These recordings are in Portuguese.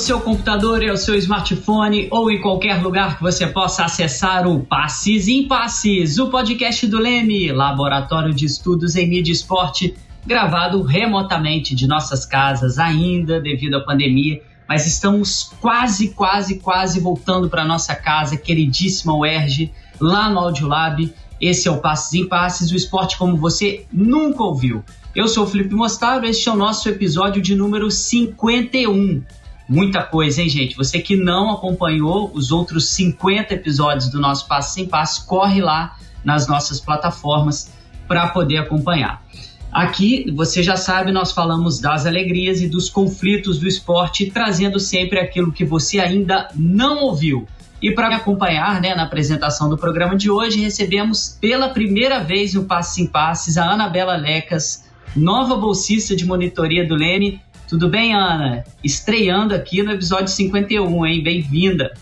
Seu computador e ao seu smartphone ou em qualquer lugar que você possa acessar o Passes em Passes, o podcast do Leme, Laboratório de Estudos em Mídia e Esporte, gravado remotamente de nossas casas ainda devido à pandemia, mas estamos quase, quase, quase voltando para nossa casa, queridíssima UERJ, lá no Audiolab. Esse é o Passes em Passes, o esporte como você nunca ouviu. Eu sou o Felipe Mostaro, este é o nosso episódio de número 51. Muita coisa, hein, gente? Você que não acompanhou os outros 50 episódios do nosso Passo Sem Passo, corre lá nas nossas plataformas para poder acompanhar. Aqui, você já sabe, nós falamos das alegrias e dos conflitos do esporte, trazendo sempre aquilo que você ainda não ouviu. E para acompanhar né, na apresentação do programa de hoje, recebemos pela primeira vez no Passos em Passes a Anabela Lecas, nova bolsista de monitoria do Leme. Tudo bem, Ana? Estreando aqui no episódio 51, hein? Bem-vinda.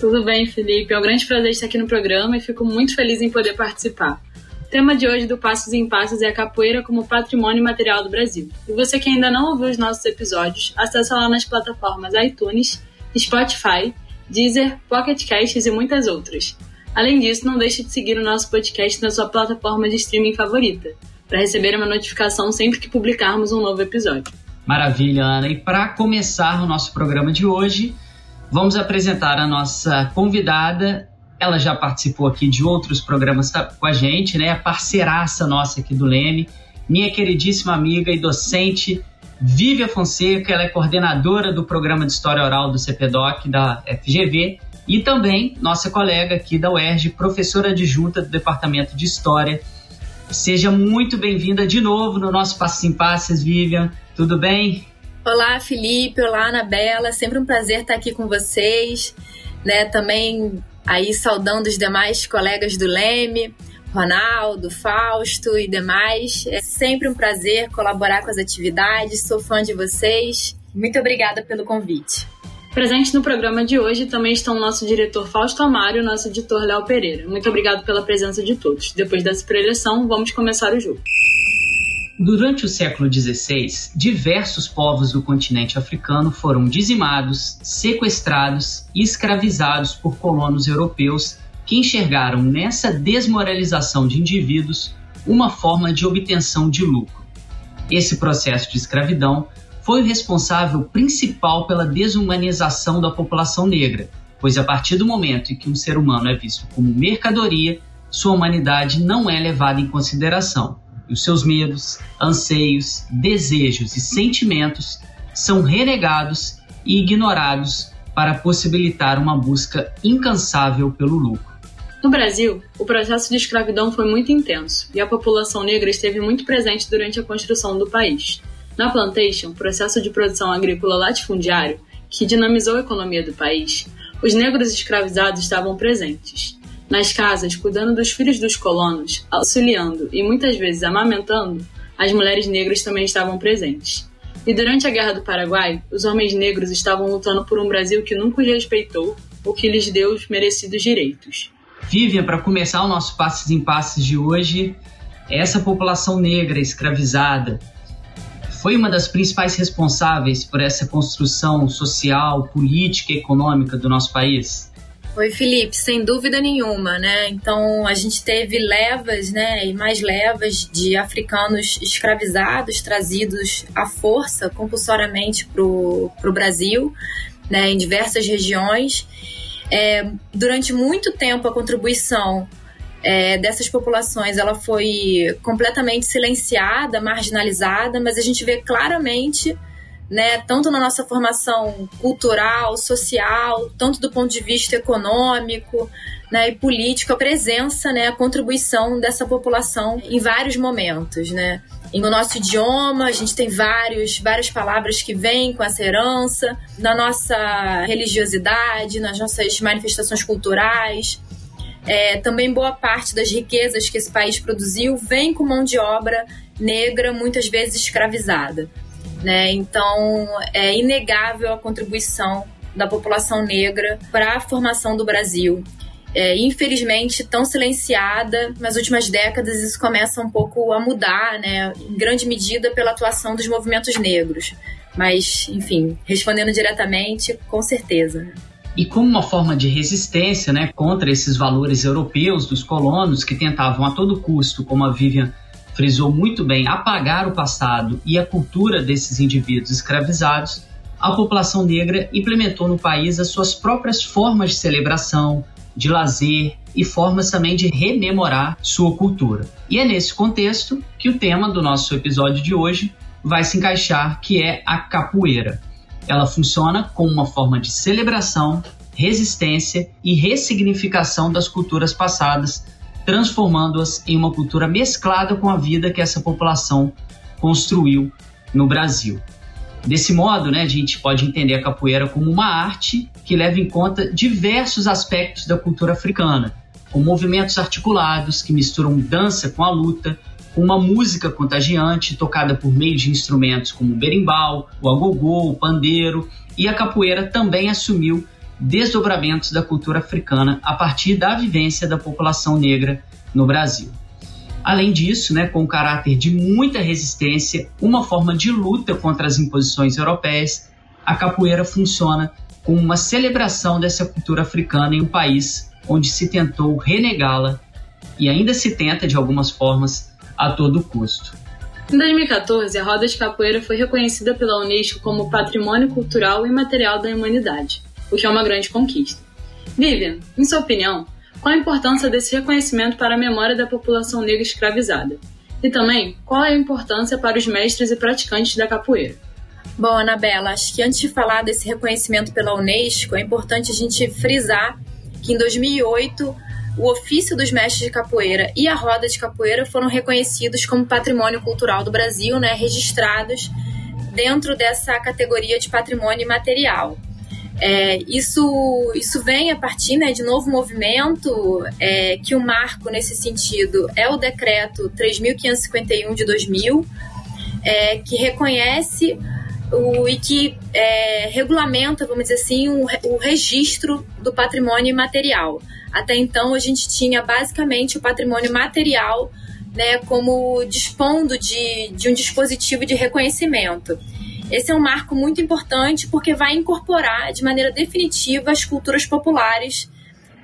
Tudo bem, Felipe. É um grande prazer estar aqui no programa e fico muito feliz em poder participar. O tema de hoje do Passos em Passos é a capoeira como patrimônio material do Brasil. E você que ainda não ouviu os nossos episódios, acessa lá nas plataformas iTunes, Spotify, Deezer, Pocket Casts e muitas outras. Além disso, não deixe de seguir o nosso podcast na sua plataforma de streaming favorita para receber uma notificação sempre que publicarmos um novo episódio. Maravilha, Ana. E para começar o nosso programa de hoje, vamos apresentar a nossa convidada. Ela já participou aqui de outros programas com a gente, né? A parceiraça nossa aqui do Leme, minha queridíssima amiga e docente Vívia Fonseca, ela é coordenadora do programa de História Oral do CPDOC da FGV e também nossa colega aqui da UERJ, professora adjunta do Departamento de História Seja muito bem-vinda de novo no nosso Passos em Passes, Vivian. Tudo bem? Olá, Felipe. Olá, Anabela. Sempre um prazer estar aqui com vocês. Né? Também aí saudando os demais colegas do Leme, Ronaldo, Fausto e demais. É sempre um prazer colaborar com as atividades. Sou fã de vocês. Muito obrigada pelo convite. Presente no programa de hoje também estão o nosso diretor Fausto Amaro e o nosso editor Léo Pereira. Muito obrigado pela presença de todos. Depois dessa preleção, vamos começar o jogo. Durante o século XVI, diversos povos do continente africano foram dizimados, sequestrados e escravizados por colonos europeus que enxergaram nessa desmoralização de indivíduos uma forma de obtenção de lucro. Esse processo de escravidão foi o responsável principal pela desumanização da população negra, pois a partir do momento em que um ser humano é visto como mercadoria, sua humanidade não é levada em consideração os seus medos, anseios, desejos e sentimentos são renegados e ignorados para possibilitar uma busca incansável pelo lucro. No Brasil, o processo de escravidão foi muito intenso e a população negra esteve muito presente durante a construção do país. Na plantation, processo de produção agrícola latifundiário, que dinamizou a economia do país, os negros escravizados estavam presentes. Nas casas, cuidando dos filhos dos colonos, auxiliando e muitas vezes amamentando, as mulheres negras também estavam presentes. E durante a Guerra do Paraguai, os homens negros estavam lutando por um Brasil que nunca os respeitou ou que lhes deu os merecidos direitos. Vivian, para começar o nosso Passes em Passes de hoje, essa população negra escravizada, foi uma das principais responsáveis por essa construção social, política e econômica do nosso país? Oi, Felipe, sem dúvida nenhuma, né? Então a gente teve levas, né, e mais levas de africanos escravizados trazidos à força compulsoriamente para o Brasil, né, em diversas regiões. É, durante muito tempo a contribuição é, dessas populações ela foi completamente silenciada, marginalizada, mas a gente vê claramente, né, tanto na nossa formação cultural, social, tanto do ponto de vista econômico né, e político, a presença, né, a contribuição dessa população em vários momentos. Né. No nosso idioma, a gente tem vários, várias palavras que vêm com essa herança, na nossa religiosidade, nas nossas manifestações culturais, é, também boa parte das riquezas que esse país produziu vem com mão de obra negra, muitas vezes escravizada. Né? Então, é inegável a contribuição da população negra para a formação do Brasil. É, infelizmente, tão silenciada, nas últimas décadas isso começa um pouco a mudar, né? em grande medida pela atuação dos movimentos negros. Mas, enfim, respondendo diretamente, com certeza. E como uma forma de resistência né, contra esses valores europeus dos colonos que tentavam a todo custo, como a Vivian frisou muito bem, apagar o passado e a cultura desses indivíduos escravizados, a população negra implementou no país as suas próprias formas de celebração, de lazer e formas também de rememorar sua cultura. E é nesse contexto que o tema do nosso episódio de hoje vai se encaixar, que é a capoeira. Ela funciona como uma forma de celebração, resistência e ressignificação das culturas passadas, transformando-as em uma cultura mesclada com a vida que essa população construiu no Brasil. Desse modo, né, a gente pode entender a capoeira como uma arte que leva em conta diversos aspectos da cultura africana, com movimentos articulados que misturam dança com a luta, com uma música contagiante tocada por meio de instrumentos como o berimbau, o agogô, o pandeiro, e a capoeira também assumiu desdobramentos da cultura africana a partir da vivência da população negra no Brasil. Além disso, né, com um caráter de muita resistência, uma forma de luta contra as imposições europeias, a capoeira funciona como uma celebração dessa cultura africana em um país onde se tentou renegá-la e ainda se tenta, de algumas formas, a todo custo. Em 2014, a roda de capoeira foi reconhecida pela Unesco como Patrimônio Cultural e Material da Humanidade, o que é uma grande conquista. Vivian, em sua opinião, qual a importância desse reconhecimento para a memória da população negra escravizada? E também, qual a importância para os mestres e praticantes da capoeira? Bom, Anabela, acho que antes de falar desse reconhecimento pela Unesco, é importante a gente frisar que em 2008 o ofício dos mestres de capoeira e a roda de capoeira foram reconhecidos como patrimônio cultural do Brasil, né, registrados dentro dessa categoria de patrimônio imaterial. É, isso, isso vem a partir né, de novo movimento, é, que o marco nesse sentido é o decreto 3.551 de 2000, é, que reconhece o, e que é, regulamenta, vamos dizer assim, o, o registro do patrimônio imaterial. Até então, a gente tinha basicamente o patrimônio material né, como dispondo de, de um dispositivo de reconhecimento. Esse é um marco muito importante porque vai incorporar de maneira definitiva as culturas populares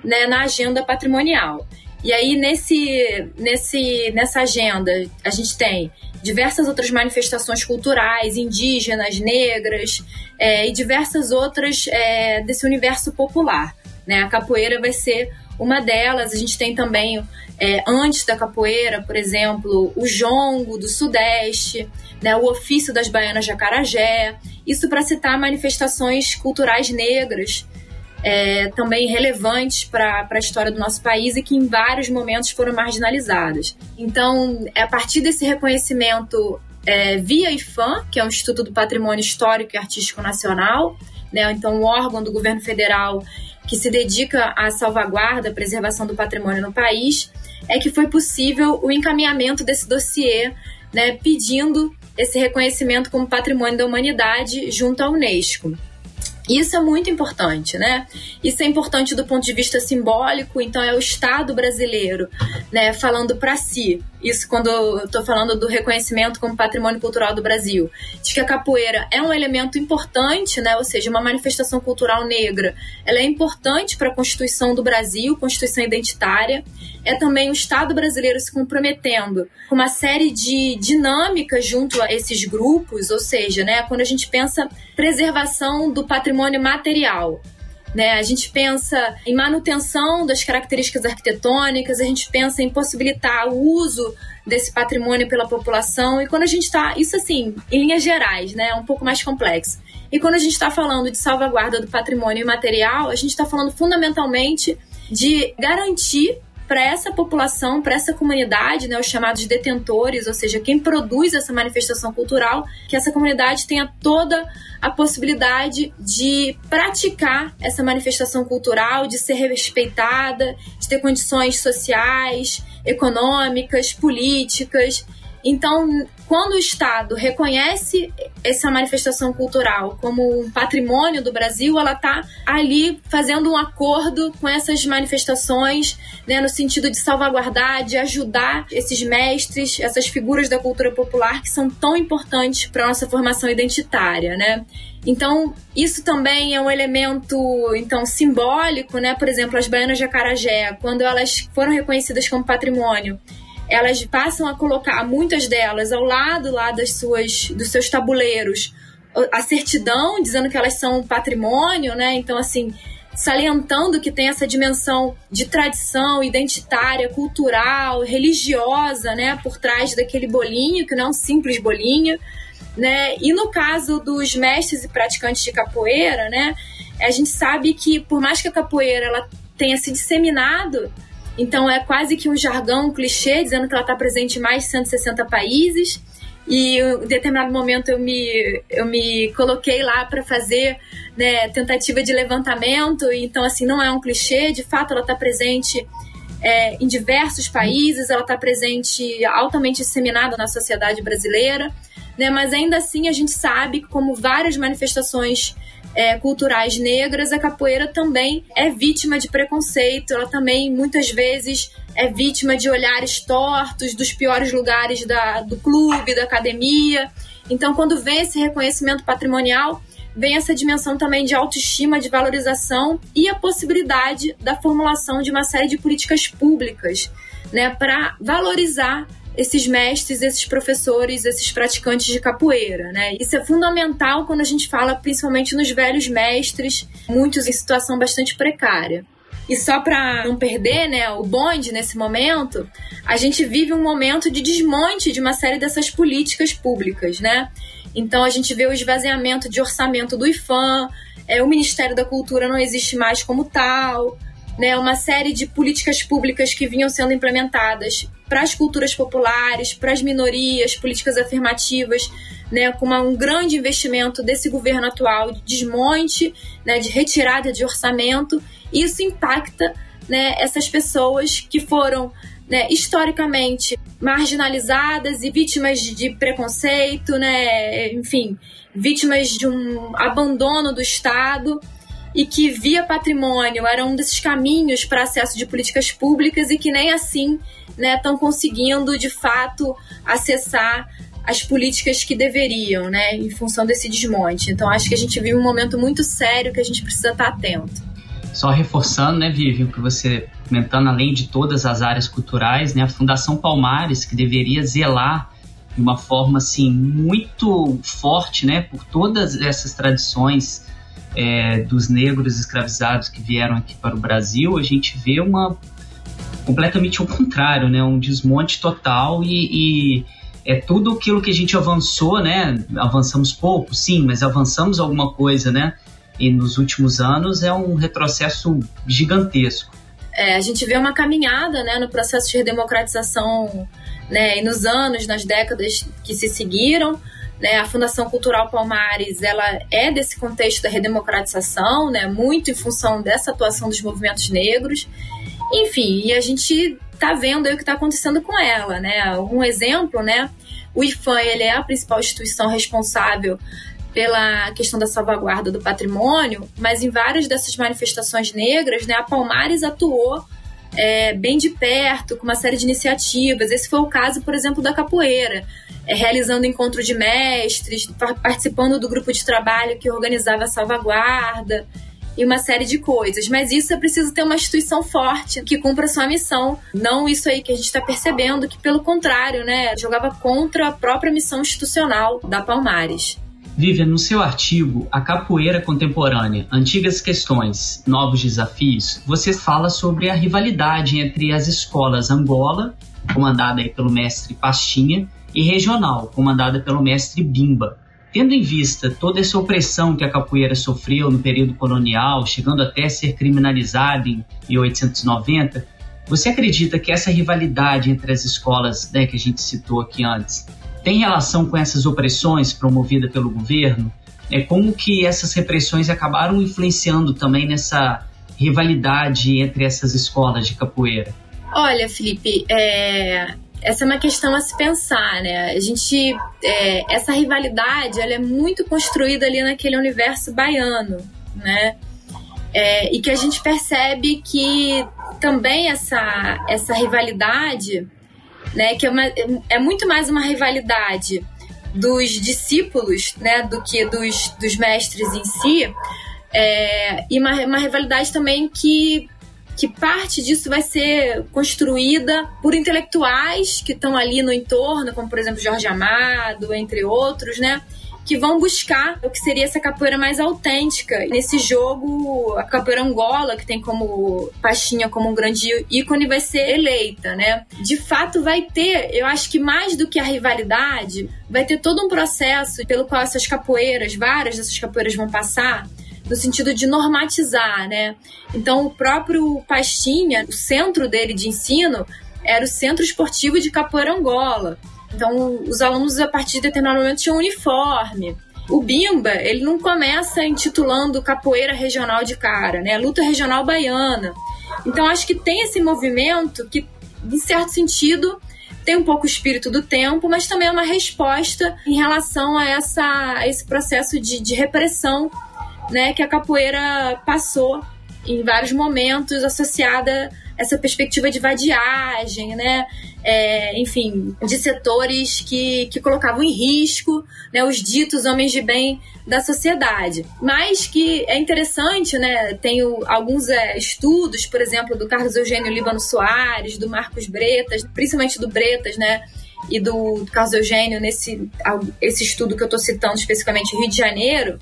né, na agenda patrimonial. E aí, nesse, nesse, nessa agenda, a gente tem diversas outras manifestações culturais, indígenas, negras é, e diversas outras é, desse universo popular. Né? A capoeira vai ser uma delas. A gente tem também, é, antes da capoeira, por exemplo, o jongo do Sudeste, né? o ofício das baianas de Acarajé. Isso para citar manifestações culturais negras é, também relevantes para a história do nosso país e que em vários momentos foram marginalizadas. Então, é a partir desse reconhecimento é, via IFAM, que é o Instituto do Patrimônio Histórico e Artístico Nacional, né, então um órgão do governo federal que se dedica à salvaguarda, à preservação do patrimônio no país, é que foi possível o encaminhamento desse dossiê, né, pedindo esse reconhecimento como patrimônio da humanidade junto à Unesco. Isso é muito importante, né? Isso é importante do ponto de vista simbólico, então é o Estado brasileiro, né, falando para si. Isso quando eu estou falando do reconhecimento como patrimônio cultural do Brasil, de que a capoeira é um elemento importante, né, ou seja, uma manifestação cultural negra. Ela é importante para a Constituição do Brasil, Constituição identitária é também o Estado brasileiro se comprometendo com uma série de dinâmicas junto a esses grupos, ou seja, né, quando a gente pensa preservação do patrimônio material, né? A gente pensa em manutenção das características arquitetônicas, a gente pensa em possibilitar o uso desse patrimônio pela população. E quando a gente está, isso assim, em linhas gerais, né? É um pouco mais complexo. E quando a gente está falando de salvaguarda do patrimônio imaterial, a gente está falando fundamentalmente de garantir para essa população, para essa comunidade, né, os chamados detentores, ou seja, quem produz essa manifestação cultural, que essa comunidade tenha toda a possibilidade de praticar essa manifestação cultural, de ser respeitada, de ter condições sociais, econômicas, políticas Então, quando o Estado reconhece essa manifestação cultural como um patrimônio do Brasil, ela está ali fazendo um acordo com essas manifestações, né, no sentido de salvaguardar, de ajudar esses mestres, essas figuras da cultura popular que são tão importantes para a nossa formação identitária, né? Então, isso também é um elemento então simbólico, né? Por exemplo, as baianas de Acarajé, quando elas foram reconhecidas como patrimônio, elas passam a colocar muitas delas ao lado lá das suas dos seus tabuleiros a certidão dizendo que elas são patrimônio, né? Então assim, salientando que tem essa dimensão de tradição identitária, cultural, religiosa, né, por trás daquele bolinho, que não é um simples bolinho, né? E no caso dos mestres e praticantes de capoeira, né, a gente sabe que por mais que a capoeira ela tenha se disseminado então é quase que um jargão, um clichê, dizendo que ela está presente em mais de 160 países. E em determinado momento eu me, eu me coloquei lá para fazer né, tentativa de levantamento. Então, assim, não é um clichê, de fato ela está presente é, em diversos países, ela está presente altamente disseminada na sociedade brasileira. Né, mas ainda assim a gente sabe como várias manifestações é, culturais negras, a capoeira também é vítima de preconceito, ela também muitas vezes é vítima de olhares tortos dos piores lugares da, do clube, da academia. Então, quando vem esse reconhecimento patrimonial, vem essa dimensão também de autoestima, de valorização e a possibilidade da formulação de uma série de políticas públicas né, para valorizar esses mestres, esses professores, esses praticantes de capoeira, né? Isso é fundamental quando a gente fala principalmente nos velhos mestres, muitos em situação bastante precária. E só para não perder, né, o bonde nesse momento, a gente vive um momento de desmonte de uma série dessas políticas públicas, né? Então a gente vê o esvaziamento de orçamento do IFAM, é, o Ministério da Cultura não existe mais como tal, né, uma série de políticas públicas que vinham sendo implementadas para as culturas populares, para as minorias, políticas afirmativas, né, com uma, um grande investimento desse governo atual de desmonte, né, de retirada de orçamento. Isso impacta né, essas pessoas que foram né, historicamente marginalizadas e vítimas de preconceito, né, enfim, vítimas de um abandono do Estado e que via patrimônio era um desses caminhos para acesso de políticas públicas e que nem assim estão né, conseguindo de fato acessar as políticas que deveriam, né, em função desse desmonte. Então acho que a gente vive um momento muito sério que a gente precisa estar atento. Só reforçando, né, Vivi, o que você comentando, além de todas as áreas culturais, né, a Fundação Palmares, que deveria zelar de uma forma assim muito forte, né, por todas essas tradições é, dos negros escravizados que vieram aqui para o Brasil, a gente vê uma completamente o contrário, né? Um desmonte total e, e é tudo aquilo que a gente avançou, né? Avançamos pouco, sim, mas avançamos alguma coisa, né? E nos últimos anos é um retrocesso gigantesco. É, a gente vê uma caminhada, né, no processo de redemocratização, né, e nos anos, nas décadas que se seguiram, né, a Fundação Cultural Palmares ela é desse contexto da redemocratização, né, muito em função dessa atuação dos movimentos negros. Enfim, e a gente está vendo o que está acontecendo com ela. Né? Um exemplo, né, o IFAM ele é a principal instituição responsável pela questão da salvaguarda do patrimônio, mas em várias dessas manifestações negras, né, a Palmares atuou é, bem de perto, com uma série de iniciativas. Esse foi o caso, por exemplo, da capoeira, é, realizando encontro de mestres, participando do grupo de trabalho que organizava a salvaguarda e uma série de coisas. Mas isso é preciso ter uma instituição forte que cumpra sua missão. Não isso aí que a gente está percebendo, que pelo contrário, né, jogava contra a própria missão institucional da Palmares. Vivian, no seu artigo A Capoeira Contemporânea, Antigas Questões, Novos Desafios, você fala sobre a rivalidade entre as escolas Angola, comandada pelo mestre Pastinha, e regional, comandada pelo mestre Bimba. Tendo em vista toda essa opressão que a capoeira sofreu no período colonial, chegando até ser criminalizada em 1890, você acredita que essa rivalidade entre as escolas né, que a gente citou aqui antes tem relação com essas opressões promovidas pelo governo? É como que essas repressões acabaram influenciando também nessa rivalidade entre essas escolas de capoeira? Olha, Felipe, é, essa é uma questão a se pensar, né? A gente, é, essa rivalidade, ela é muito construída ali naquele universo baiano, né? É, e que a gente percebe que também essa, essa rivalidade, né, que é, uma, é muito mais uma rivalidade dos discípulos, né, do que dos, dos mestres em si, é, e uma, uma rivalidade também que que parte disso vai ser construída por intelectuais que estão ali no entorno, como por exemplo Jorge Amado, entre outros, né? Que vão buscar o que seria essa capoeira mais autêntica. Nesse jogo, a capoeira Angola, que tem como Pastinha como um grande ícone, vai ser eleita, né? De fato, vai ter, eu acho que mais do que a rivalidade, vai ter todo um processo pelo qual essas capoeiras, várias dessas capoeiras vão passar, no sentido de normatizar, né? Então, o próprio Pastinha, o centro dele de ensino era o Centro Esportivo de Capoeira Angola. Então, os alunos, a partir de determinado momento, tinham uniforme. O Bimba, ele não começa intitulando capoeira regional de cara, né? Luta regional baiana. Então, acho que tem esse movimento que, em certo sentido, tem um pouco o espírito do tempo, mas também é uma resposta em relação a, essa, a esse processo de, de repressão né, que a capoeira passou em vários momentos associada essa perspectiva de vadiagem, né? É, enfim, de setores que, que colocavam em risco né, os ditos homens de bem da sociedade. Mas que é interessante, né? Tenho alguns é, estudos, por exemplo, do Carlos Eugênio Líbano Soares, do Marcos Bretas, principalmente do Bretas, né? E do Carlos Eugênio, nesse esse estudo que eu estou citando especificamente Rio de Janeiro,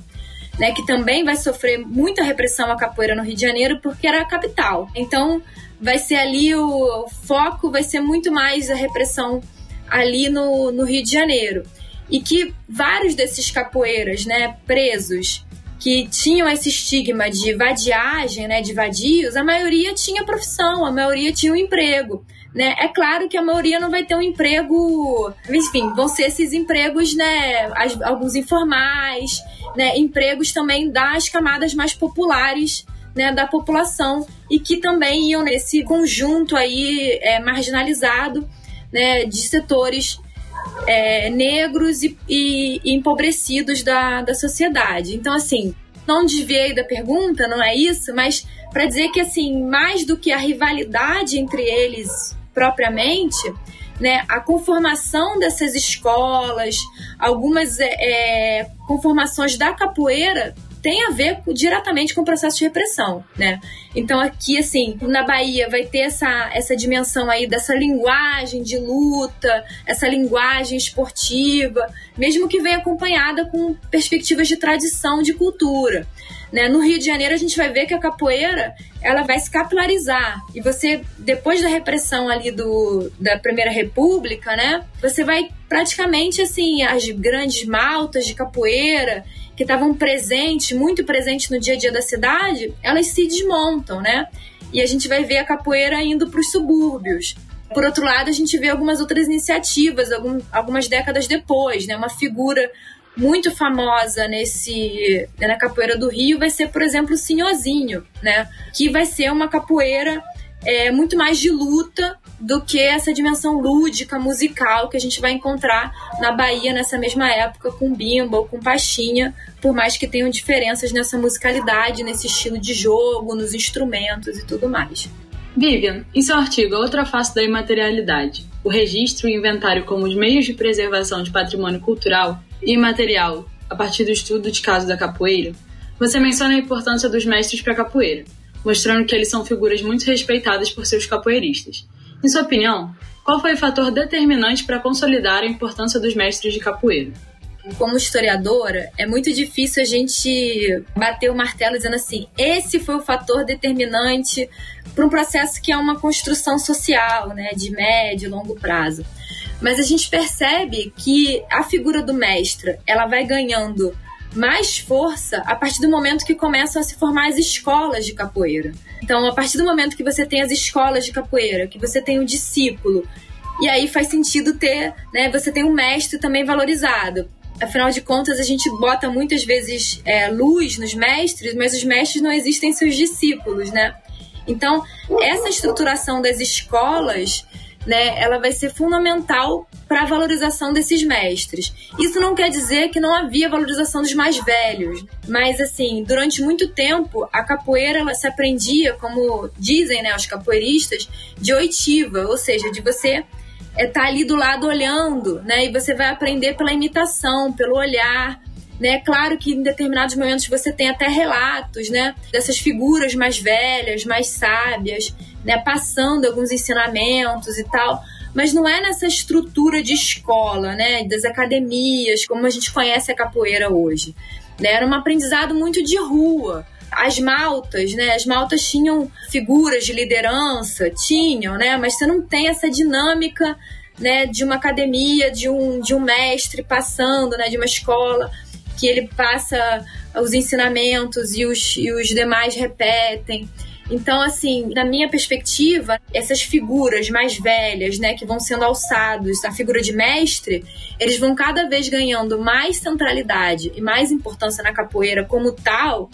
né, que também vai sofrer muita repressão a capoeira no Rio de Janeiro porque era a capital. Então, vai ser ali o, o foco, vai ser muito mais a repressão ali no, no Rio de Janeiro. E que vários desses capoeiras, né, presos, que tinham esse estigma de vadiagem, né, de vadios, a maioria tinha profissão, a maioria tinha um emprego. Né? É claro que a maioria não vai ter um emprego, enfim, vão ser esses empregos, né, alguns informais, né, empregos também das camadas mais populares né, da população e que também iam nesse conjunto aí é, marginalizado né, de setores é, negros e, e, empobrecidos da, da sociedade. Então, assim, não desviei da pergunta, não é isso, mas para dizer que, assim, mais do que a rivalidade entre eles propriamente, né, a conformação dessas escolas, algumas é, é conformações da capoeira tem a ver diretamente com o processo de repressão, né? Então aqui, assim, na Bahia vai ter essa, essa dimensão aí dessa linguagem de luta, essa linguagem esportiva, mesmo que venha acompanhada com perspectivas de tradição, de cultura. Né? No Rio de Janeiro a gente vai ver que a capoeira ela vai se capilarizar e você depois da repressão ali do da Primeira República, né? Você vai praticamente assim as grandes maltas de capoeira que estavam presentes, muito presentes no dia a dia da cidade, elas se desmontam, né? E a gente vai ver a capoeira indo para os subúrbios. Por outro lado, a gente vê algumas outras iniciativas, algum, algumas décadas depois, né? Uma figura muito famosa nesse na capoeira do Rio vai ser, por exemplo, o Sinhozinho, né? Que vai ser uma capoeira é, muito mais de luta do que essa dimensão lúdica, musical que a gente vai encontrar na Bahia nessa mesma época com bimba ou com pastinha, por mais que tenham diferenças nessa musicalidade, nesse estilo de jogo, nos instrumentos e tudo mais. Vivian, em seu artigo Outra Face da Imaterialidade, o registro e inventário como os meios de preservação de patrimônio cultural e imaterial a partir do estudo de caso da capoeira, você menciona a importância dos mestres para a capoeira, mostrando que eles são figuras muito respeitadas por seus capoeiristas. Em sua opinião, qual foi o fator determinante para consolidar a importância dos mestres de capoeira? Como historiadora, é muito difícil a gente bater o martelo dizendo assim: esse foi o fator determinante para um processo que é uma construção social, né, de médio e longo prazo. Mas a gente percebe que a figura do mestre, ela vai ganhando mais força a partir do momento que começam a se formar as escolas de capoeira. Então, a partir do momento que você tem as escolas de capoeira, que você tem o discípulo, e aí faz sentido ter, né? Você tem um mestre também valorizado. Afinal de contas, a gente bota muitas vezes é, luz nos mestres, mas os mestres não existem seus discípulos, né? Então, essa estruturação das escolas né, ela vai ser fundamental para a valorização desses mestres. Isso não quer dizer que não havia valorização dos mais velhos, mas assim, durante muito tempo a capoeira ela se aprendia, como dizem, né, os capoeiristas, de oitiva, ou seja, de você é estar tá ali do lado olhando, né? E você vai aprender pela imitação, pelo olhar, né? Claro que em determinados momentos você tem até relatos, né, dessas figuras mais velhas, mais sábias, né, passando alguns ensinamentos e tal, mas não é nessa estrutura de escola, né, das academias, como a gente conhece a capoeira hoje. Né? Era um aprendizado muito de rua. As maltas, né? As maltas tinham figuras de liderança, tinham, né? Mas você não tem essa dinâmica, né? De uma academia, de um, de um mestre passando, né? De uma escola que ele passa os ensinamentos e os, e os demais repetem. Então, assim, na minha perspectiva, essas figuras mais velhas, né, que vão sendo alçados, a figura de mestre, eles vão cada vez ganhando mais centralidade e mais importância na capoeira como tal,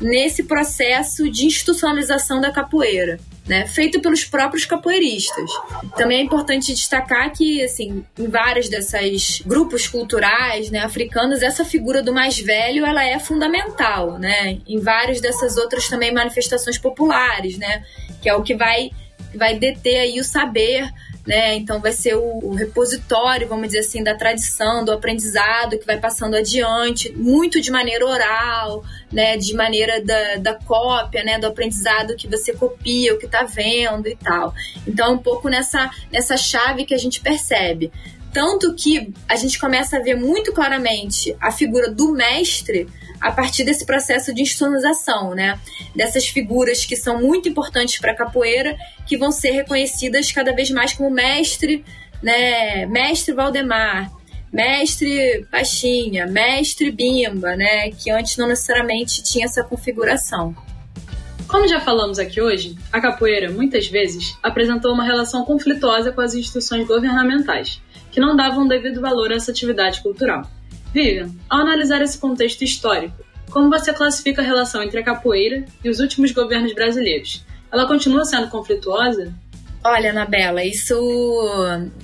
nesse processo de institucionalização da capoeira né, feito pelos próprios capoeiristas. Também é importante destacar que, assim, em vários desses grupos culturais, né, africanos, essa figura do mais velho, ela é fundamental, né, em várias dessas outras também manifestações populares, né, que é o que vai vai deter aí o saber né? Então vai ser o, o, repositório, vamos dizer assim, da tradição, do aprendizado que vai passando adiante, muito de maneira oral, né? De maneira da, da cópia, né? Do aprendizado que você copia, o que está vendo e tal. Então um pouco nessa, nessa chave que a gente percebe. Tanto que a gente começa a ver muito claramente a figura do mestre a partir desse processo de institucionalização, né? Dessas figuras que são muito importantes para a capoeira, que vão ser reconhecidas cada vez mais como mestre, né? Mestre Valdemar, mestre Pachinha, mestre Bimba, né? Que antes não necessariamente tinha essa configuração. Como já falamos aqui hoje, a capoeira muitas vezes apresentou uma relação conflituosa com as instituições governamentais, que não davam devido valor a essa atividade cultural. Vivian, ao analisar esse contexto histórico, como você classifica a relação entre a capoeira e os últimos governos brasileiros? Ela continua sendo conflituosa? Olha, Anabela, isso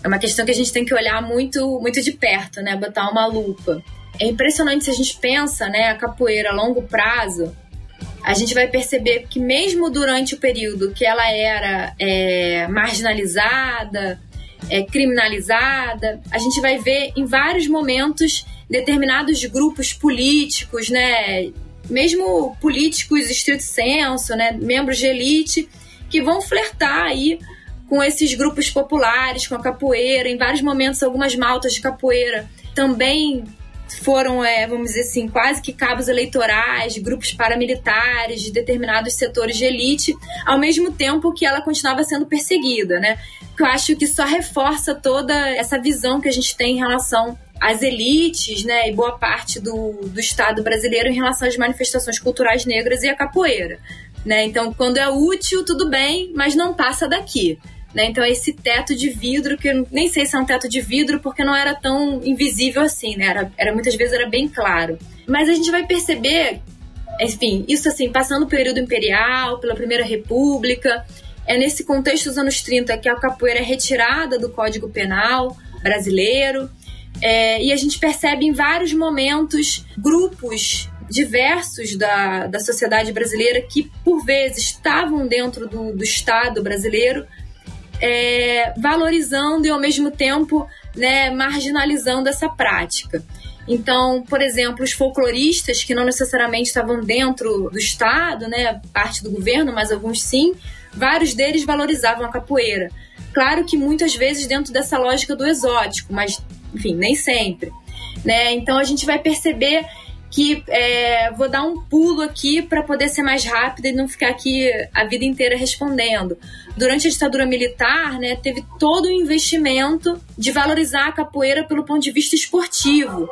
é uma questão que a gente tem que olhar muito, muito de perto, né? Botar uma lupa. É impressionante se a gente pensa, né, a capoeira a longo prazo, a gente vai perceber que mesmo durante o período que ela era é, marginalizada, é, criminalizada, a gente vai ver em vários momentos determinados grupos políticos, né, mesmo políticos estrito senso, né, membros de elite, que vão flertar aí com esses grupos populares, com a capoeira. Em vários momentos, algumas maltas de capoeira também foram, é, vamos dizer assim, quase que cabos eleitorais, grupos paramilitares de determinados setores de elite, ao mesmo tempo que ela continuava sendo perseguida, né? Eu acho que só reforça toda essa visão que a gente tem em relação às elites, né, e boa parte do, do Estado brasileiro em relação às manifestações culturais negras e a capoeira. Né? Então, quando é útil, tudo bem, mas não passa daqui. Né? Então, esse teto de vidro, que eu nem sei se é um teto de vidro, porque não era tão invisível assim, né? Era, era muitas vezes era bem claro. Mas a gente vai perceber, enfim, isso assim, passando o período imperial, pela Primeira República, é nesse contexto dos anos 30 que a capoeira é retirada do Código Penal brasileiro. É, e a gente percebe em vários momentos grupos diversos da, da sociedade brasileira que, por vezes, estavam dentro do, do Estado brasileiro, é, valorizando e, ao mesmo tempo, né, marginalizando essa prática. Então, por exemplo, os folcloristas, que não necessariamente estavam dentro do Estado, né, parte do governo, mas alguns sim, vários deles valorizavam a capoeira. Claro que muitas vezes dentro dessa lógica do exótico, mas, enfim, nem sempre. Né? Então a gente vai perceber que é, vou dar um pulo aqui para poder ser mais rápida e não ficar aqui a vida inteira respondendo. Durante a ditadura militar, né, teve todo o investimento de valorizar a capoeira pelo ponto de vista esportivo.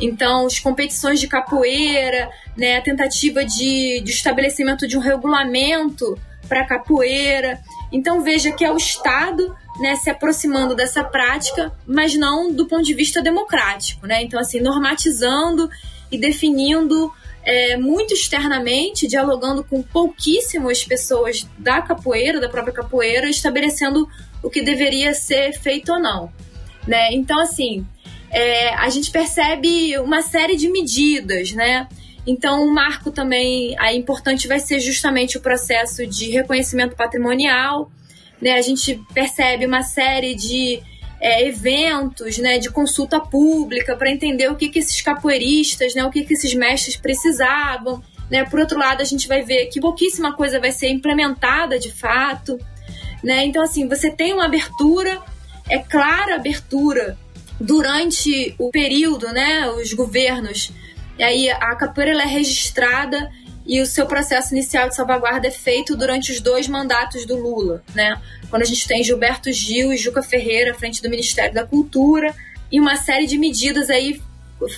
Então, as competições de capoeira, né, a tentativa de, de estabelecimento de um regulamento para capoeira. Então, veja que é o Estado né, se aproximando dessa prática, mas não do ponto de vista democrático. Né? Então, assim, normatizando e definindo é, muito externamente, dialogando com pouquíssimas pessoas da capoeira, da própria capoeira, estabelecendo o que deveria ser feito ou não. Né? Então, assim, é, a gente percebe uma série de medidas, né? Então, o marco também aí importante vai ser justamente o processo de reconhecimento patrimonial. Né? A gente percebe uma série de é, eventos né, de consulta pública para entender o que, que esses capoeiristas, né, o que, que esses mestres precisavam. Né? Por outro lado, a gente vai ver que pouquíssima coisa vai ser implementada de fato. Né? Então, assim, você tem uma abertura, é clara abertura durante o período, né, os governos. E aí a capoeira é registrada e o seu processo inicial de salvaguarda é feito durante os dois mandatos do Lula, né? Quando a gente tem Gilberto Gil e Juca Ferreira à frente do Ministério da Cultura e uma série de medidas aí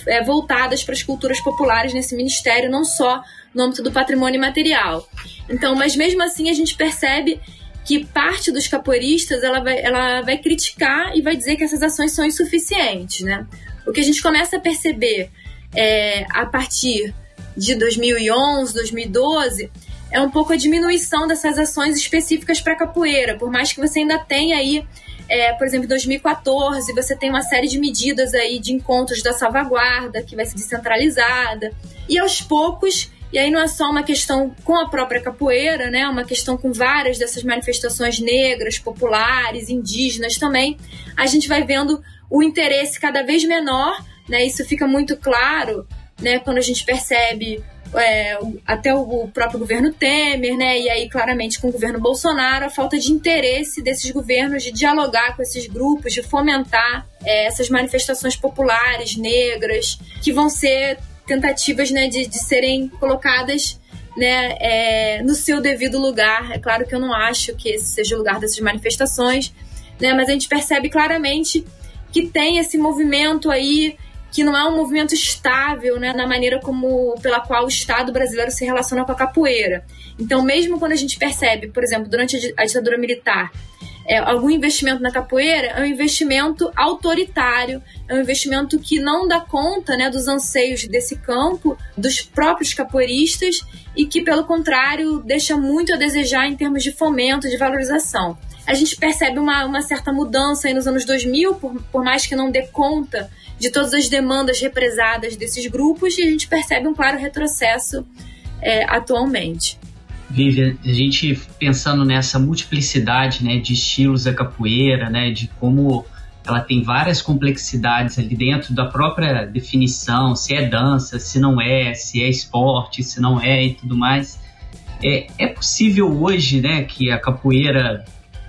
é, voltadas para as culturas populares nesse ministério, não só no âmbito do patrimônio material. Então, mas mesmo assim a gente percebe que parte dos capoeiristas ela vai, ela vai criticar e vai dizer que essas ações são insuficientes, né? O que a gente começa a perceber é, a partir de 2011, 2012, é um pouco a diminuição dessas ações específicas para capoeira, por mais que você ainda tenha aí, é, por exemplo, em 2014, você tem uma série de medidas aí de encontros da salvaguarda, que vai ser descentralizada, e aos poucos, e aí não é só uma questão com a própria capoeira, né, uma questão com várias dessas manifestações negras, populares, indígenas também, a gente vai vendo o interesse cada vez menor, né, isso fica muito claro né, quando a gente percebe é, até o próprio governo Temer, né, e aí claramente com o governo Bolsonaro, a falta de interesse desses governos de dialogar com esses grupos, de fomentar é, essas manifestações populares negras, que vão ser tentativas né, de, de serem colocadas né, é, no seu devido lugar. É claro que eu não acho que esse seja o lugar dessas manifestações, né, mas a gente percebe claramente que tem esse movimento aí que não é um movimento estável né, na maneira como pela qual o Estado brasileiro se relaciona com a capoeira. Então, mesmo quando a gente percebe, por exemplo, durante a ditadura militar, é, algum investimento na capoeira é um investimento autoritário, é um investimento que não dá conta né, dos anseios desse campo, dos próprios capoeiristas, e que, pelo contrário, deixa muito a desejar em termos de fomento, de valorização. A gente percebe uma, uma certa mudança aí nos anos 2000, por, por mais que não dê conta de todas as demandas represadas desses grupos e a gente percebe um claro retrocesso é, atualmente. Vivian, a gente pensando nessa multiplicidade né, de estilos da capoeira, né, de como ela tem várias complexidades ali dentro da própria definição, se é dança, se não é, se é esporte, se não é e tudo mais. É, é possível hoje né, que a capoeira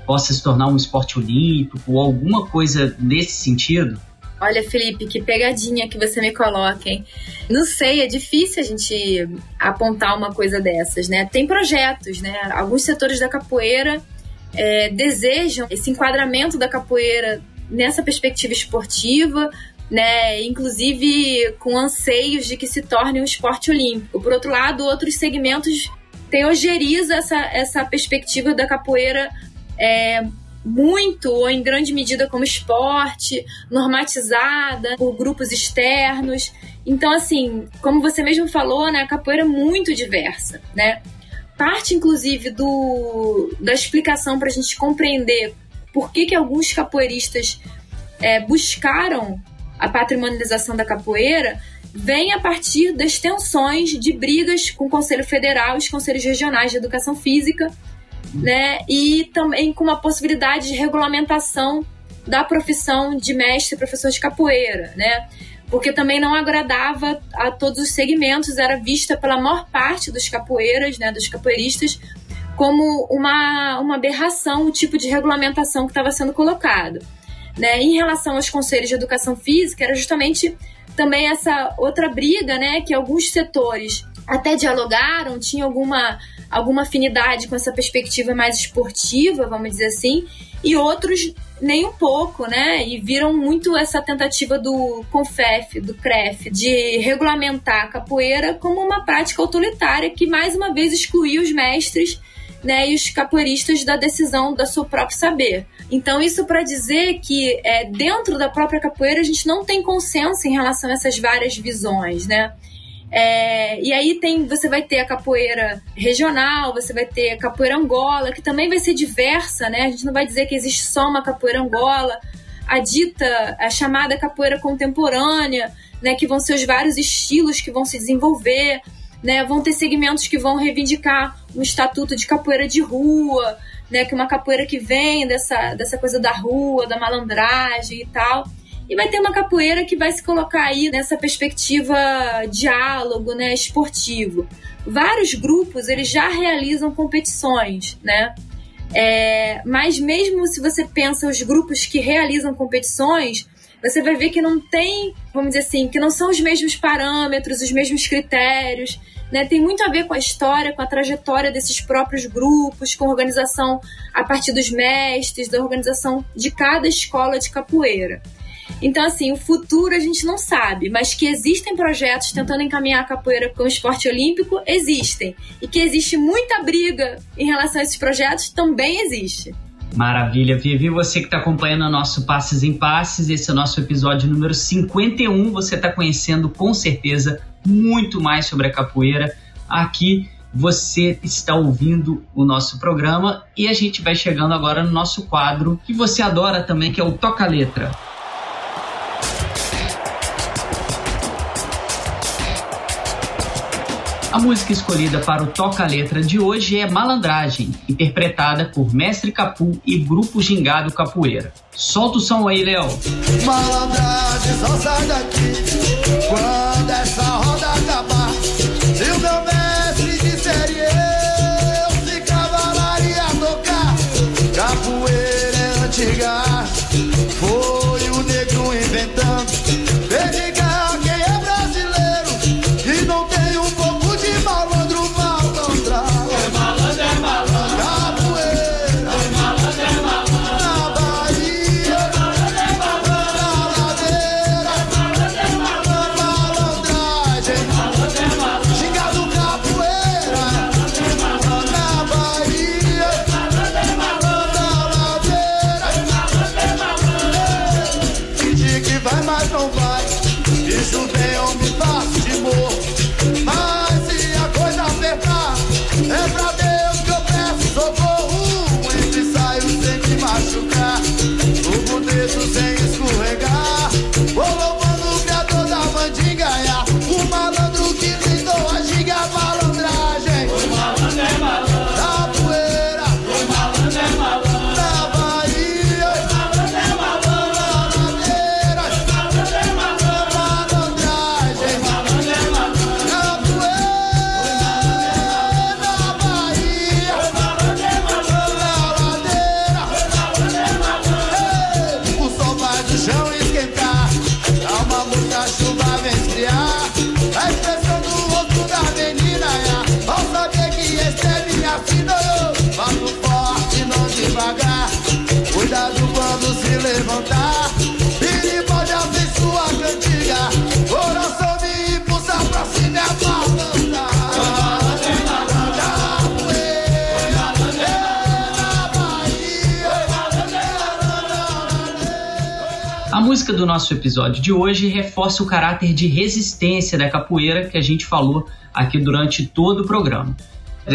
possa se tornar um esporte olímpico ou alguma coisa nesse sentido? Olha, Felipe, que pegadinha que você me coloca, hein? Não sei, é difícil a gente apontar uma coisa dessas, né? Tem projetos, né? Alguns setores da capoeira é, desejam esse enquadramento da capoeira nessa perspectiva esportiva, né? Inclusive com anseios de que se torne um esporte olímpico. Por outro lado, outros segmentos têm ojeriza essa, essa perspectiva da capoeira é, muito ou em grande medida como esporte, normatizada por grupos externos. Então, assim, como você mesmo falou, né, a capoeira é muito diversa, né? Parte, inclusive, do, da explicação para a gente compreender por que, que alguns capoeiristas é, buscaram a patrimonialização da capoeira vem a partir das tensões de brigas com o Conselho Federal e os conselhos regionais de educação física né? E também com uma possibilidade de regulamentação da profissão de mestre professor de capoeira, né? Porque também não agradava a todos os segmentos, era vista pela maior parte dos capoeiras, né, dos capoeiristas, como uma, uma aberração o tipo de regulamentação que estava sendo colocado. Né? Em relação aos conselhos de educação física, era justamente também essa outra briga, né, que alguns setores até dialogaram, tinham alguma alguma afinidade com essa perspectiva mais esportiva, vamos dizer assim, e outros nem um pouco, né? E viram muito essa tentativa do CONFEF, do CREF, de regulamentar a capoeira como uma prática autoritária que mais uma vez excluía os mestres né, e os capoeiristas da decisão do seu próprio saber. Então, isso para dizer que é, dentro da própria capoeira a gente não tem consenso em relação a essas várias visões, né? É, e aí tem, você vai ter a capoeira regional, você vai ter a capoeira angola, que também vai ser diversa, né? A gente não vai dizer que existe só uma capoeira angola, a dita, a chamada capoeira contemporânea, né? Que vão ser os vários estilos que vão se desenvolver, né? Vão ter segmentos que vão reivindicar um estatuto de capoeira de rua, né? Que uma capoeira que vem dessa, dessa coisa da rua, da malandragem e tal. E vai ter uma capoeira que vai se colocar aí nessa perspectiva diálogo, né, esportivo. Vários grupos eles já realizam competições, né? É, mas mesmo se você pensa os grupos que realizam competições, você vai ver que não tem, vamos dizer assim, que não são os mesmos parâmetros, os mesmos critérios. Né? Tem muito a ver com a história, com a trajetória desses próprios grupos, com a organização a partir dos mestres, da organização de cada escola de capoeira. Então, assim, o futuro a gente não sabe, mas que existem projetos tentando encaminhar a capoeira com o esporte olímpico, existem. E que existe muita briga em relação a esses projetos, também existe. Maravilha, Vivi. Você que está acompanhando o nosso Passes em Passes, esse é o nosso episódio número 51. Você está conhecendo com certeza muito mais sobre a capoeira. Aqui você está ouvindo o nosso programa e a gente vai chegando agora no nosso quadro que você adora também, que é o Toca Letra. A música escolhida para o toca-letra de hoje é Malandragem, interpretada por Mestre Capu e Grupo Gingado Capoeira. Solta o som aí, Léo. Malandragem, só sai daqui quando essa música do nosso episódio de hoje reforça o caráter de resistência da capoeira que a gente falou aqui durante todo o programa.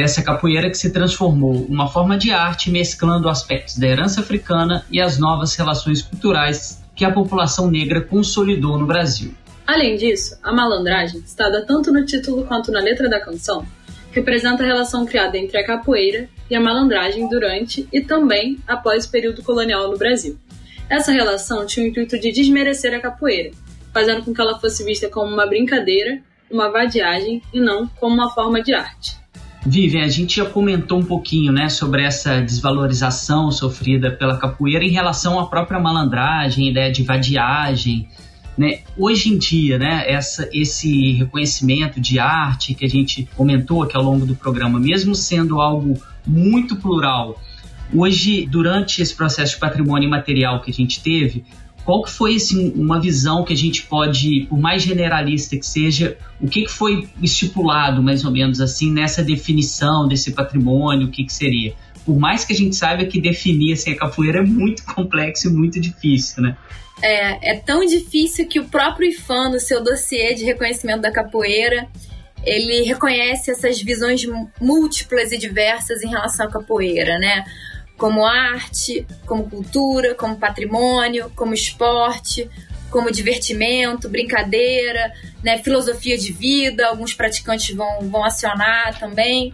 Essa capoeira que se transformou uma forma de arte mesclando aspectos da herança africana e as novas relações culturais que a população negra consolidou no Brasil. Além disso, a malandragem, citada tanto no título quanto na letra da canção, representa a relação criada entre a capoeira e a malandragem durante e também após o período colonial no Brasil. Essa relação tinha o intuito de desmerecer a capoeira, fazendo com que ela fosse vista como uma brincadeira, uma vadiagem e não como uma forma de arte. Vivian, a gente já comentou um pouquinho né, sobre essa desvalorização sofrida pela capoeira em relação à própria malandragem, ideia de vadiagem. Né? Hoje em dia, né, essa, esse reconhecimento de arte que a gente comentou aqui ao longo do programa, mesmo sendo algo muito plural, Hoje, durante esse processo de patrimônio imaterial que a gente teve, qual que foi assim, uma visão que a gente pode, por mais generalista que seja, o que, que foi estipulado mais ou menos assim nessa definição desse patrimônio, o que, que seria? por mais que a gente saiba que definir assim, a capoeira é muito complexo e muito difícil, né? É, é tão difícil que o próprio IFAM, no seu dossiê de reconhecimento da capoeira, ele reconhece essas visões múltiplas e diversas em relação à capoeira, né? Como arte, como cultura, como patrimônio, como esporte, como divertimento, brincadeira, né, filosofia de vida, alguns praticantes vão, vão acionar também.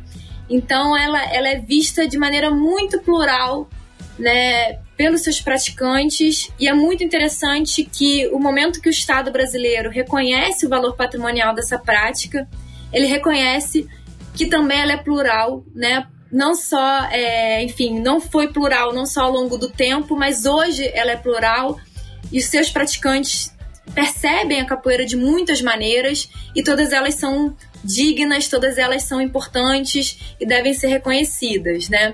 Então ela, ela é vista de maneira muito plural né, pelos seus praticantes e é muito interessante que o momento que o Estado brasileiro reconhece o valor patrimonial dessa prática, ele reconhece que também ela é plural, né? Não só, é, enfim, não foi plural não só ao longo do tempo, mas hoje ela é plural e seus praticantes percebem a capoeira de muitas maneiras e todas elas são dignas, todas elas são importantes e devem ser reconhecidas, né?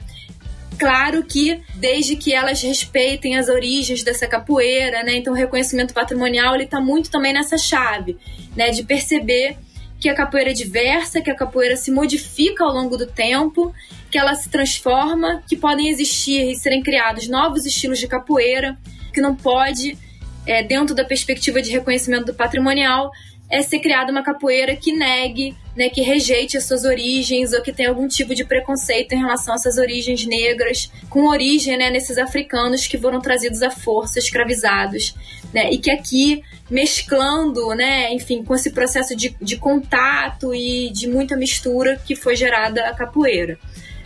Claro que desde que elas respeitem as origens dessa capoeira, né? Então o reconhecimento patrimonial ele está muito também nessa chave, né? De perceber que a capoeira é diversa, que a capoeira se modifica ao longo do tempo, que ela se transforma, que podem existir e serem criados novos estilos de capoeira, que não pode, é, dentro da perspectiva de reconhecimento do patrimonial, é ser criada uma capoeira que negue, né, que rejeite as suas origens ou que tenha algum tipo de preconceito em relação a essas origens negras, com origem né, nesses africanos que foram trazidos à força, escravizados, né, e que aqui, mesclando, né, enfim, com esse processo de, de contato e de muita mistura que foi gerada a capoeira.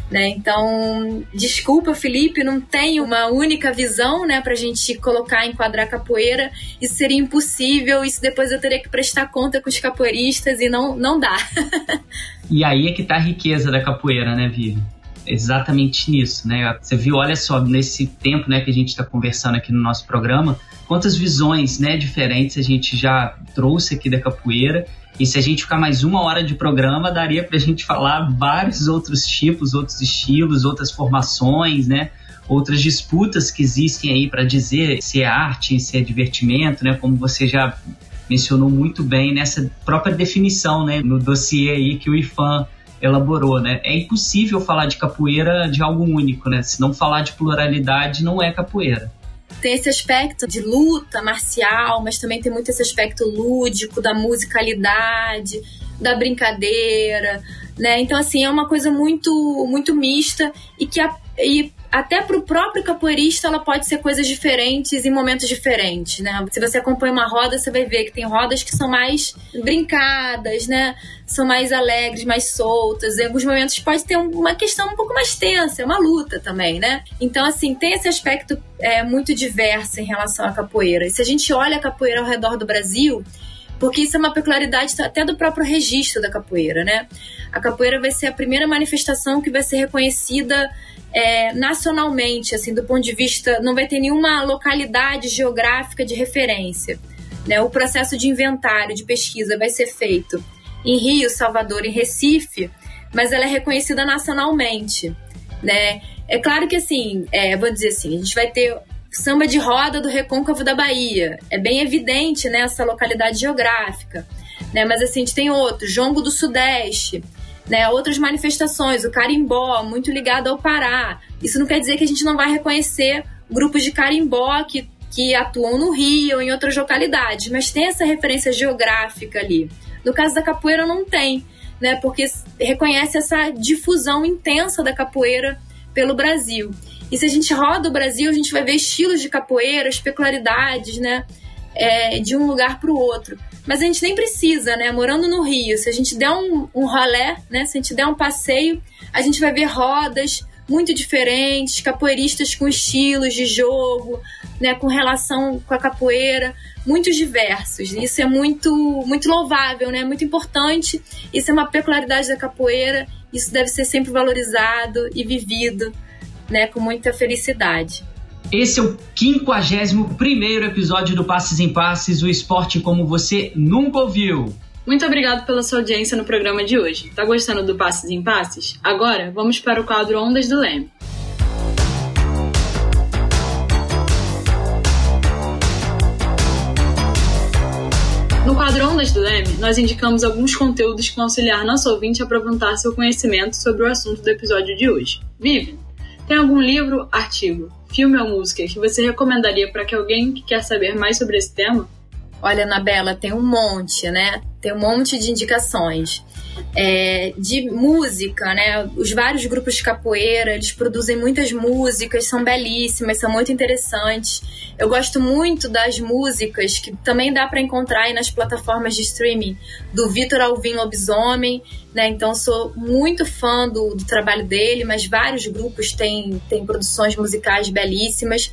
Né? Então, desculpa, Felipe, não tem uma única visão né, para a gente colocar, enquadrar capoeira. Isso seria impossível, isso depois eu teria que prestar conta com os capoeiristas e não, não dá. e aí é que está a riqueza da capoeira, né, Vivi? Exatamente nisso, né? Você viu, olha só, nesse tempo né, que a gente está conversando aqui no nosso programa, quantas visões né, diferentes a gente já trouxe aqui da capoeira e se a gente ficar mais uma hora de programa, daria para a gente falar vários outros tipos, outros estilos, outras formações, né? Outras disputas que existem aí para dizer se é arte, se é divertimento, né? Como você já mencionou muito bem nessa própria definição, né? No dossiê aí que o IFAM elaborou, né? É impossível falar de capoeira de algo único, né? Se não falar de pluralidade, não é capoeira tem esse aspecto de luta marcial, mas também tem muito esse aspecto lúdico, da musicalidade, da brincadeira, né? Então, assim, é uma coisa muito, muito mista e que a, e até para o próprio capoeirista ela pode ser coisas diferentes em momentos diferentes, né? Se você acompanha uma roda, você vai ver que tem rodas que são mais brincadas, né? São mais alegres, mais soltas. Em alguns momentos pode ter uma questão um pouco mais tensa, é uma luta também, né? Então, assim, tem esse aspecto é, muito diverso em relação à capoeira. E se a gente olha a capoeira ao redor do Brasil, porque isso é uma peculiaridade até do próprio registro da capoeira, né? A capoeira vai ser a primeira manifestação que vai ser reconhecida é, nacionalmente, assim, do ponto de vista, não vai ter nenhuma localidade geográfica de referência. Né? O processo de inventário, de pesquisa vai ser feito em Rio, Salvador e Recife, mas ela é reconhecida nacionalmente, né? É claro que assim, é, vou dizer assim, a gente vai ter samba de roda do Recôncavo da Bahia, é bem evidente né, localidade geográfica, né? Mas assim, a gente tem outro, Jongo do Sudeste, né, outras manifestações, o carimbó, muito ligado ao Pará. Isso não quer dizer que a gente não vai reconhecer grupos de carimbó que, que atuam no Rio ou em outras localidades, mas tem essa referência geográfica ali. No caso da capoeira, não tem, né, porque reconhece essa difusão intensa da capoeira pelo Brasil. E se a gente roda o Brasil, a gente vai ver estilos de capoeira, peculiaridades, né, é, de um lugar para o outro. Mas a gente nem precisa, né? Morando no Rio, se a gente der um, um rolé, né? Se a gente der um passeio, a gente vai ver rodas muito diferentes, capoeiristas com estilos de jogo, né? Com relação com a capoeira, muito diversos. Isso é muito, muito louvável, né? Muito importante. Isso é uma peculiaridade da capoeira. Isso deve ser sempre valorizado e vivido, né? Com muita felicidade. Esse é o 51 episódio do Passes em Passes, o esporte como você nunca ouviu. Muito obrigado pela sua audiência no programa de hoje. Tá gostando do Passes em Passes? Agora, vamos para o quadro Ondas do Leme. No quadro Ondas do Leme, nós indicamos alguns conteúdos que vão auxiliar nosso ouvinte a aproveitar seu conhecimento sobre o assunto do episódio de hoje. Vive! Tem algum livro, artigo, filme ou música que você recomendaria para que alguém que quer saber mais sobre esse tema? Olha, Anabela, tem um monte, né? Tem um monte de indicações. É, de música, né? Os vários grupos de capoeira, eles produzem muitas músicas, são belíssimas, são muito interessantes. Eu gosto muito das músicas que também dá para encontrar nas plataformas de streaming do Vitor Alvim Lobisomem, né? Então sou muito fã do, do trabalho dele, mas vários grupos têm, têm produções musicais belíssimas.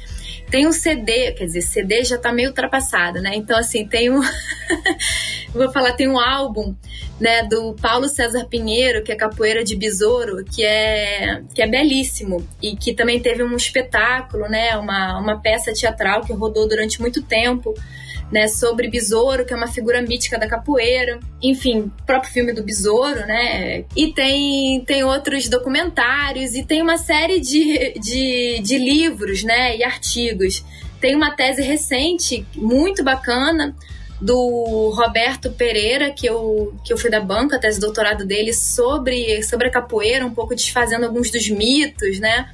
Tem um CD, quer dizer, CD já tá meio ultrapassado, né? Então, assim, tem um. Vou falar, tem um álbum, né, do Paulo César Pinheiro, que é Capoeira de Besouro, que é, que é belíssimo. E que também teve um espetáculo, né? Uma, uma peça teatral que rodou durante muito tempo né, sobre Besouro, que é uma figura mítica da capoeira. Enfim, próprio filme do Besouro, né? E tem, tem outros documentários e tem uma série de, de, de livros, né, e artigos. Tem uma tese recente, muito bacana, do Roberto Pereira, que eu, que eu fui da banca, a tese de doutorado dele, sobre, sobre a capoeira, um pouco desfazendo alguns dos mitos, né?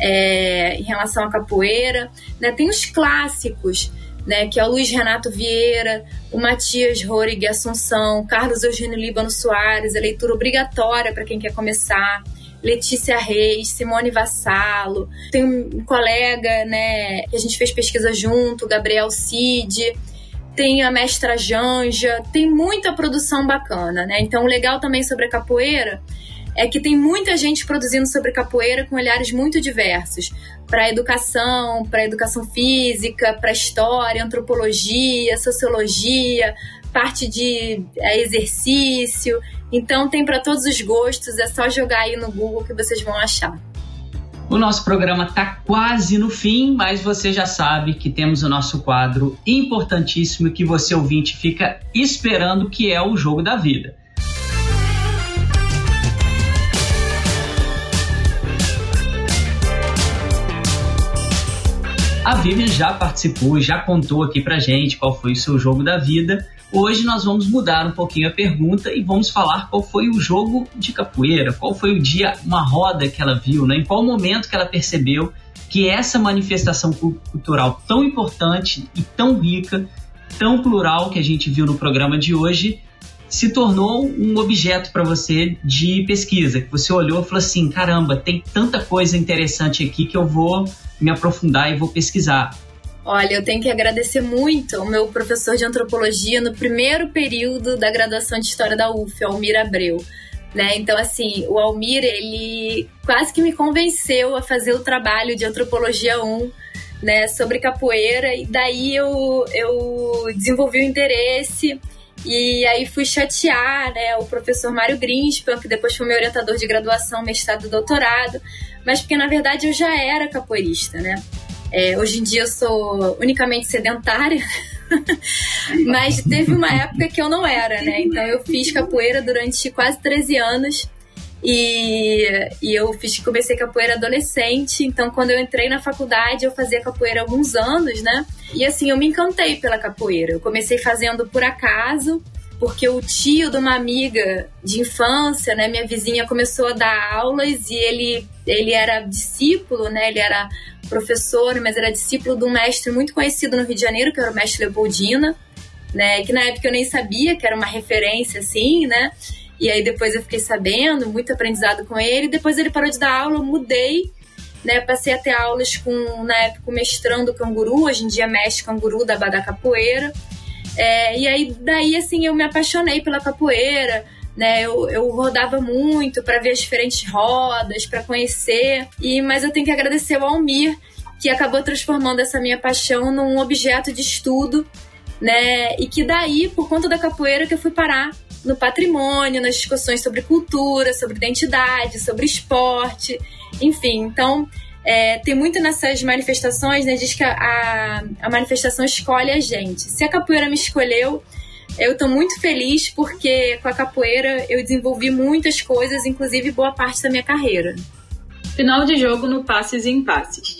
É, em relação à capoeira. Né? Tem os clássicos, né, que é o Luiz Renato Vieira, o Matias Rorig Assunção, Carlos Eugênio Líbano Soares, a leitura obrigatória para quem quer começar. Letícia Reis, Simone Vassalo, tem um colega, né, que a gente fez pesquisa junto, Gabriel Cid, tem a mestra Janja, tem muita produção bacana, né? Então, o legal também sobre a capoeira é que tem muita gente produzindo sobre capoeira com olhares muito diversos para educação, para educação física, para história, antropologia, sociologia, parte de é, exercício. Então tem para todos os gostos, é só jogar aí no Google que vocês vão achar. O nosso programa está quase no fim, mas você já sabe que temos o nosso quadro importantíssimo que você ouvinte fica esperando, que é o jogo da vida. A Vivian já participou, já contou aqui pra gente qual foi o seu jogo da vida. Hoje nós vamos mudar um pouquinho a pergunta e vamos falar qual foi o jogo de capoeira, qual foi o dia, uma roda que ela viu, né? em qual momento que ela percebeu que essa manifestação cultural tão importante e tão rica, tão plural que a gente viu no programa de hoje, se tornou um objeto para você de pesquisa, que você olhou e falou assim: caramba, tem tanta coisa interessante aqui que eu vou me aprofundar e vou pesquisar. Olha, eu tenho que agradecer muito ao meu professor de antropologia no primeiro período da graduação de História da UF, Almir Abreu. Né? Então, assim, o Almir, ele quase que me convenceu a fazer o trabalho de Antropologia 1 né, sobre capoeira, e daí eu, eu desenvolvi o interesse e aí fui chatear né, o professor Mário Greenspan, que depois foi meu orientador de graduação, mestrado e doutorado, mas porque na verdade eu já era capoeirista, né? É, hoje em dia eu sou unicamente sedentária, mas teve uma época que eu não era, né? Então eu fiz capoeira durante quase 13 anos e, e eu fiz, comecei capoeira adolescente, então quando eu entrei na faculdade eu fazia capoeira há alguns anos, né? E assim, eu me encantei pela capoeira. Eu comecei fazendo por acaso, porque o tio de uma amiga de infância, né, minha vizinha, começou a dar aulas e ele, ele era discípulo, né? Ele era professor, mas era discípulo de um mestre muito conhecido no Rio de Janeiro, que era o mestre Leopoldina, né? Que na época eu nem sabia que era uma referência assim, né? E aí depois eu fiquei sabendo, muito aprendizado com ele. Depois ele parou de dar aula, eu mudei, né? Passei a ter aulas com, na época, o mestrando canguru, hoje em dia mestre canguru da Bada Capoeira. É, e aí daí assim eu me apaixonei pela capoeira. Né, eu, eu rodava muito para ver as diferentes rodas, para conhecer. E mas eu tenho que agradecer ao Almir que acabou transformando essa minha paixão num objeto de estudo, né? E que daí, por conta da capoeira, que eu fui parar no patrimônio, nas discussões sobre cultura, sobre identidade, sobre esporte, enfim. Então, é, tem muito nessas manifestações, né? Diz que a, a, manifestação escolhe a gente. Se a capoeira me escolheu, eu estou muito feliz porque com a capoeira eu desenvolvi muitas coisas, inclusive boa parte da minha carreira. Final de jogo no Passes e Impasses.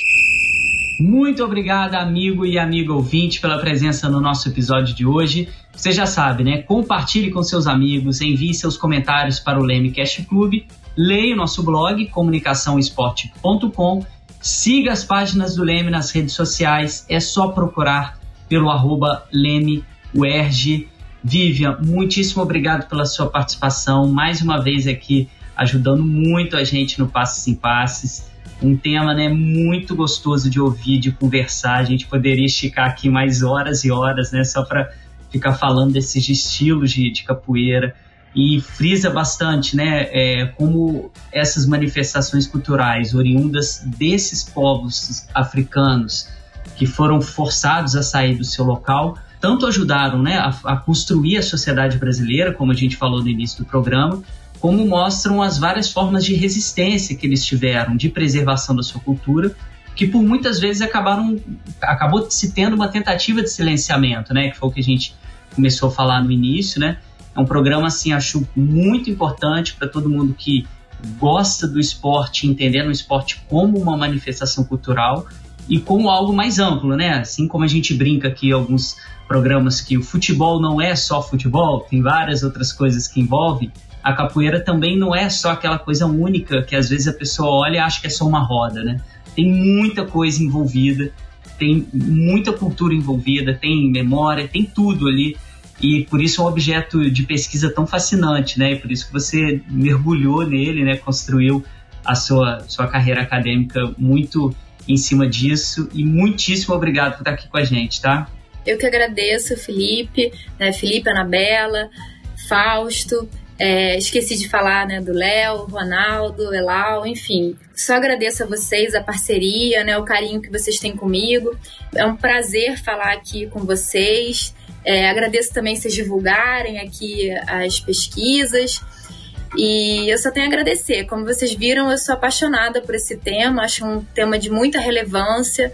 Muito obrigada, amigo e amiga ouvinte, pela presença no nosso episódio de hoje. Você já sabe, né? Compartilhe com seus amigos, envie seus comentários para o Leme Cast Club leia o nosso blog comunicaçãoesporte.com, siga as páginas do Leme nas redes sociais, é só procurar pelo arroba Leme Vivian, muitíssimo obrigado pela sua participação, mais uma vez aqui ajudando muito a gente no Passos em Passes. Um tema né, muito gostoso de ouvir, de conversar. A gente poderia esticar aqui mais horas e horas, né, só para ficar falando desses estilos de, de capoeira e frisa bastante, né, é, como essas manifestações culturais oriundas desses povos africanos que foram forçados a sair do seu local, tanto ajudaram, né, a, a construir a sociedade brasileira, como a gente falou no início do programa, como mostram as várias formas de resistência que eles tiveram, de preservação da sua cultura, que por muitas vezes acabaram acabou se tendo uma tentativa de silenciamento, né, que foi o que a gente começou a falar no início, né? É um programa assim, acho muito importante para todo mundo que gosta do esporte, entendendo o esporte como uma manifestação cultural e como algo mais amplo, né? Assim como a gente brinca aqui alguns programas que o futebol não é só futebol, tem várias outras coisas que envolvem a capoeira também não é só aquela coisa única que às vezes a pessoa olha e acha que é só uma roda, né? Tem muita coisa envolvida, tem muita cultura envolvida, tem memória, tem tudo ali. E por isso é um objeto de pesquisa tão fascinante, né? E por isso que você mergulhou nele, né? Construiu a sua, sua carreira acadêmica muito em cima disso. E muitíssimo obrigado por estar aqui com a gente, tá? Eu que agradeço, Felipe, né? Felipe, Anabela, Fausto. É, esqueci de falar né, do Léo, Ronaldo, Elau, enfim. Só agradeço a vocês a parceria, né, o carinho que vocês têm comigo. É um prazer falar aqui com vocês. É, agradeço também vocês divulgarem aqui as pesquisas. E eu só tenho a agradecer. Como vocês viram, eu sou apaixonada por esse tema, acho um tema de muita relevância,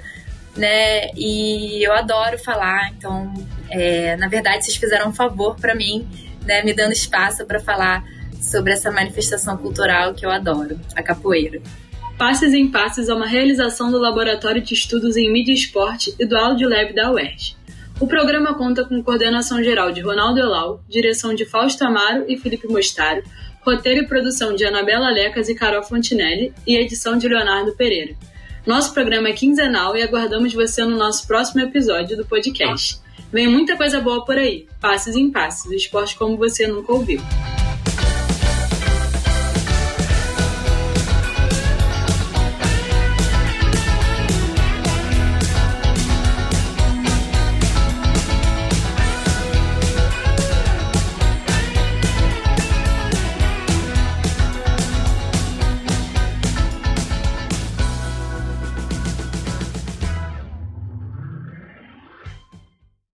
né? E eu adoro falar. Então, é, na verdade, vocês fizeram um favor para mim né, me dando espaço para falar sobre essa manifestação cultural que eu adoro, a capoeira. Passes em Passes é uma realização do Laboratório de Estudos em Mídia e Esporte e do Audio Lab da UERJ. O programa conta com coordenação geral de Ronaldo Elau, direção de Fausto Amaro e Felipe Mostaro, roteiro e produção de Anabela Lecas e Carol Fontinelli e edição de Leonardo Pereira. Nosso programa é quinzenal e aguardamos você no nosso próximo episódio do podcast. Vem muita coisa boa por aí. Passes em passes, esporte como você nunca ouviu.